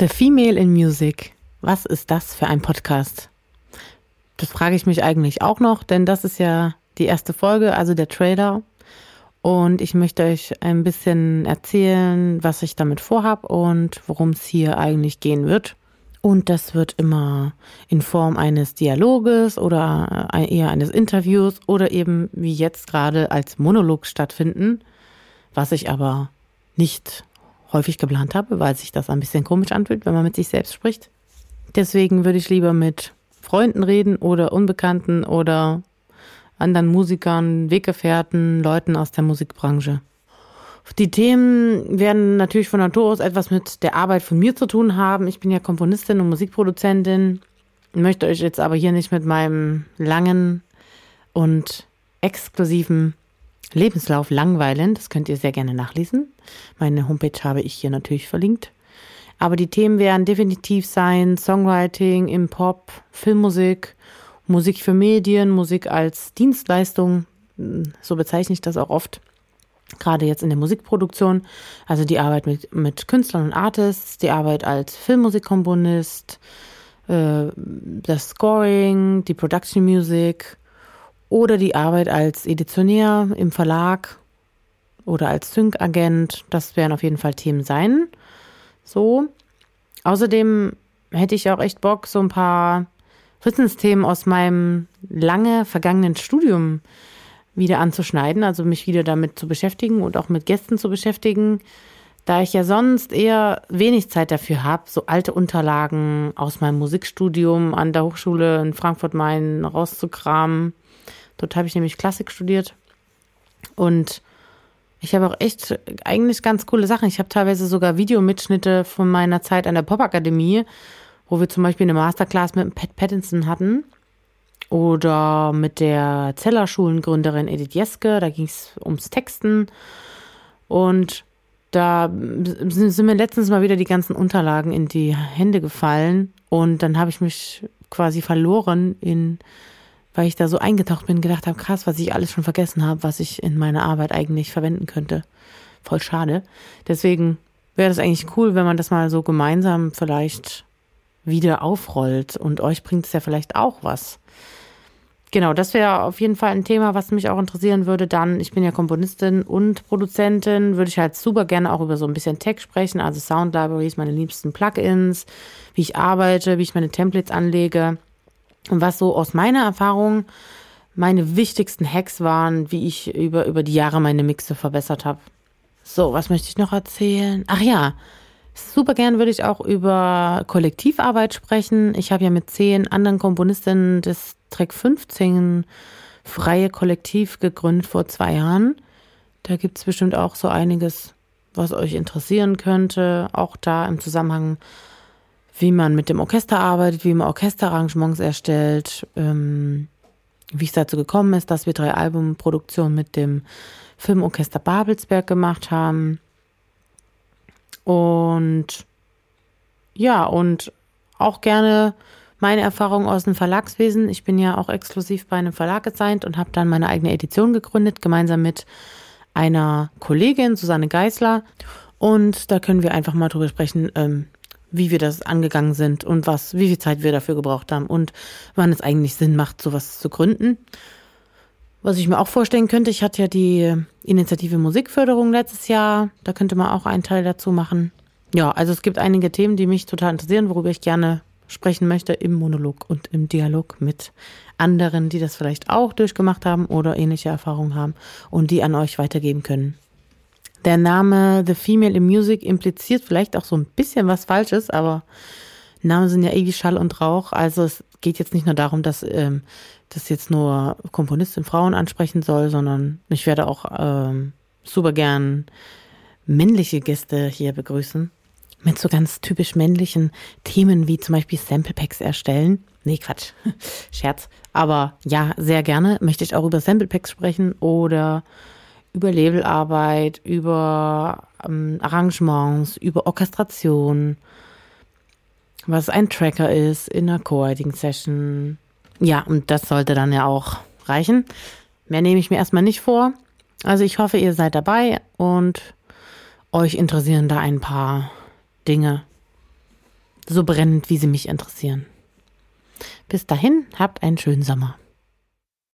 The Female in Music. Was ist das für ein Podcast? Das frage ich mich eigentlich auch noch, denn das ist ja die erste Folge, also der Trailer. Und ich möchte euch ein bisschen erzählen, was ich damit vorhab und worum es hier eigentlich gehen wird. Und das wird immer in Form eines Dialoges oder eher eines Interviews oder eben wie jetzt gerade als Monolog stattfinden, was ich aber nicht häufig geplant habe, weil sich das ein bisschen komisch anfühlt, wenn man mit sich selbst spricht. Deswegen würde ich lieber mit Freunden reden oder Unbekannten oder anderen Musikern, Weggefährten, Leuten aus der Musikbranche. Die Themen werden natürlich von Natur aus etwas mit der Arbeit von mir zu tun haben. Ich bin ja Komponistin und Musikproduzentin, möchte euch jetzt aber hier nicht mit meinem langen und exklusiven Lebenslauf langweilen. Das könnt ihr sehr gerne nachlesen. Meine Homepage habe ich hier natürlich verlinkt. Aber die Themen werden definitiv sein Songwriting im Pop, Filmmusik, Musik für Medien, Musik als Dienstleistung. So bezeichne ich das auch oft. Gerade jetzt in der Musikproduktion. Also die Arbeit mit, mit Künstlern und Artists, die Arbeit als Filmmusikkomponist, äh, das Scoring, die Production Music oder die Arbeit als Editionär im Verlag oder als Sync-Agent. Das werden auf jeden Fall Themen sein. So. Außerdem hätte ich auch echt Bock, so ein paar Wissensthemen aus meinem lange vergangenen Studium wieder anzuschneiden, also mich wieder damit zu beschäftigen und auch mit Gästen zu beschäftigen, da ich ja sonst eher wenig Zeit dafür habe, so alte Unterlagen aus meinem Musikstudium an der Hochschule in Frankfurt-Main rauszukramen Dort habe ich nämlich Klassik studiert. Und ich habe auch echt eigentlich ganz coole Sachen. Ich habe teilweise sogar Videomitschnitte von meiner Zeit an der Popakademie, wo wir zum Beispiel eine Masterclass mit Pat Pattinson hatten. Oder mit der Zellerschulengründerin Edith Jeske. Da ging es ums Texten. Und da sind mir letztens mal wieder die ganzen Unterlagen in die Hände gefallen. Und dann habe ich mich quasi verloren in weil ich da so eingetaucht bin, gedacht habe, krass, was ich alles schon vergessen habe, was ich in meiner Arbeit eigentlich verwenden könnte. Voll schade. Deswegen wäre das eigentlich cool, wenn man das mal so gemeinsam vielleicht wieder aufrollt und euch bringt es ja vielleicht auch was. Genau, das wäre auf jeden Fall ein Thema, was mich auch interessieren würde. Dann, ich bin ja Komponistin und Produzentin, würde ich halt super gerne auch über so ein bisschen Tech sprechen, also Sound Libraries, meine liebsten Plugins, wie ich arbeite, wie ich meine Templates anlege. Und was so aus meiner Erfahrung meine wichtigsten Hacks waren, wie ich über, über die Jahre meine Mixe verbessert habe. So, was möchte ich noch erzählen? Ach ja, super gern würde ich auch über Kollektivarbeit sprechen. Ich habe ja mit zehn anderen Komponistinnen das Track 15 freie Kollektiv gegründet vor zwei Jahren. Da gibt es bestimmt auch so einiges, was euch interessieren könnte. Auch da im Zusammenhang wie man mit dem Orchester arbeitet, wie man Orchesterarrangements erstellt, ähm, wie es dazu gekommen ist, dass wir drei Albumproduktionen mit dem Filmorchester Babelsberg gemacht haben. Und ja, und auch gerne meine Erfahrungen aus dem Verlagswesen. Ich bin ja auch exklusiv bei einem Verlag gesigned und habe dann meine eigene Edition gegründet, gemeinsam mit einer Kollegin, Susanne Geisler. Und da können wir einfach mal drüber sprechen, ähm, wie wir das angegangen sind und was, wie viel Zeit wir dafür gebraucht haben und wann es eigentlich Sinn macht, sowas zu gründen. Was ich mir auch vorstellen könnte, ich hatte ja die Initiative Musikförderung letztes Jahr, da könnte man auch einen Teil dazu machen. Ja, also es gibt einige Themen, die mich total interessieren, worüber ich gerne sprechen möchte im Monolog und im Dialog mit anderen, die das vielleicht auch durchgemacht haben oder ähnliche Erfahrungen haben und die an euch weitergeben können. Der Name The Female in Music impliziert vielleicht auch so ein bisschen was Falsches, aber Namen sind ja ewig Schall und Rauch. Also es geht jetzt nicht nur darum, dass ähm, das jetzt nur Komponistin Frauen ansprechen soll, sondern ich werde auch ähm, super gern männliche Gäste hier begrüßen. Mit so ganz typisch männlichen Themen wie zum Beispiel Sample Packs erstellen. Nee, Quatsch. Scherz. Aber ja, sehr gerne möchte ich auch über Sample Packs sprechen oder über Labelarbeit, über ähm, Arrangements, über Orchestration, was ein Tracker ist in einer Co-Writing-Session. Ja, und das sollte dann ja auch reichen. Mehr nehme ich mir erstmal nicht vor. Also ich hoffe, ihr seid dabei und euch interessieren da ein paar Dinge. so brennend, wie sie mich interessieren. Bis dahin, habt einen schönen Sommer.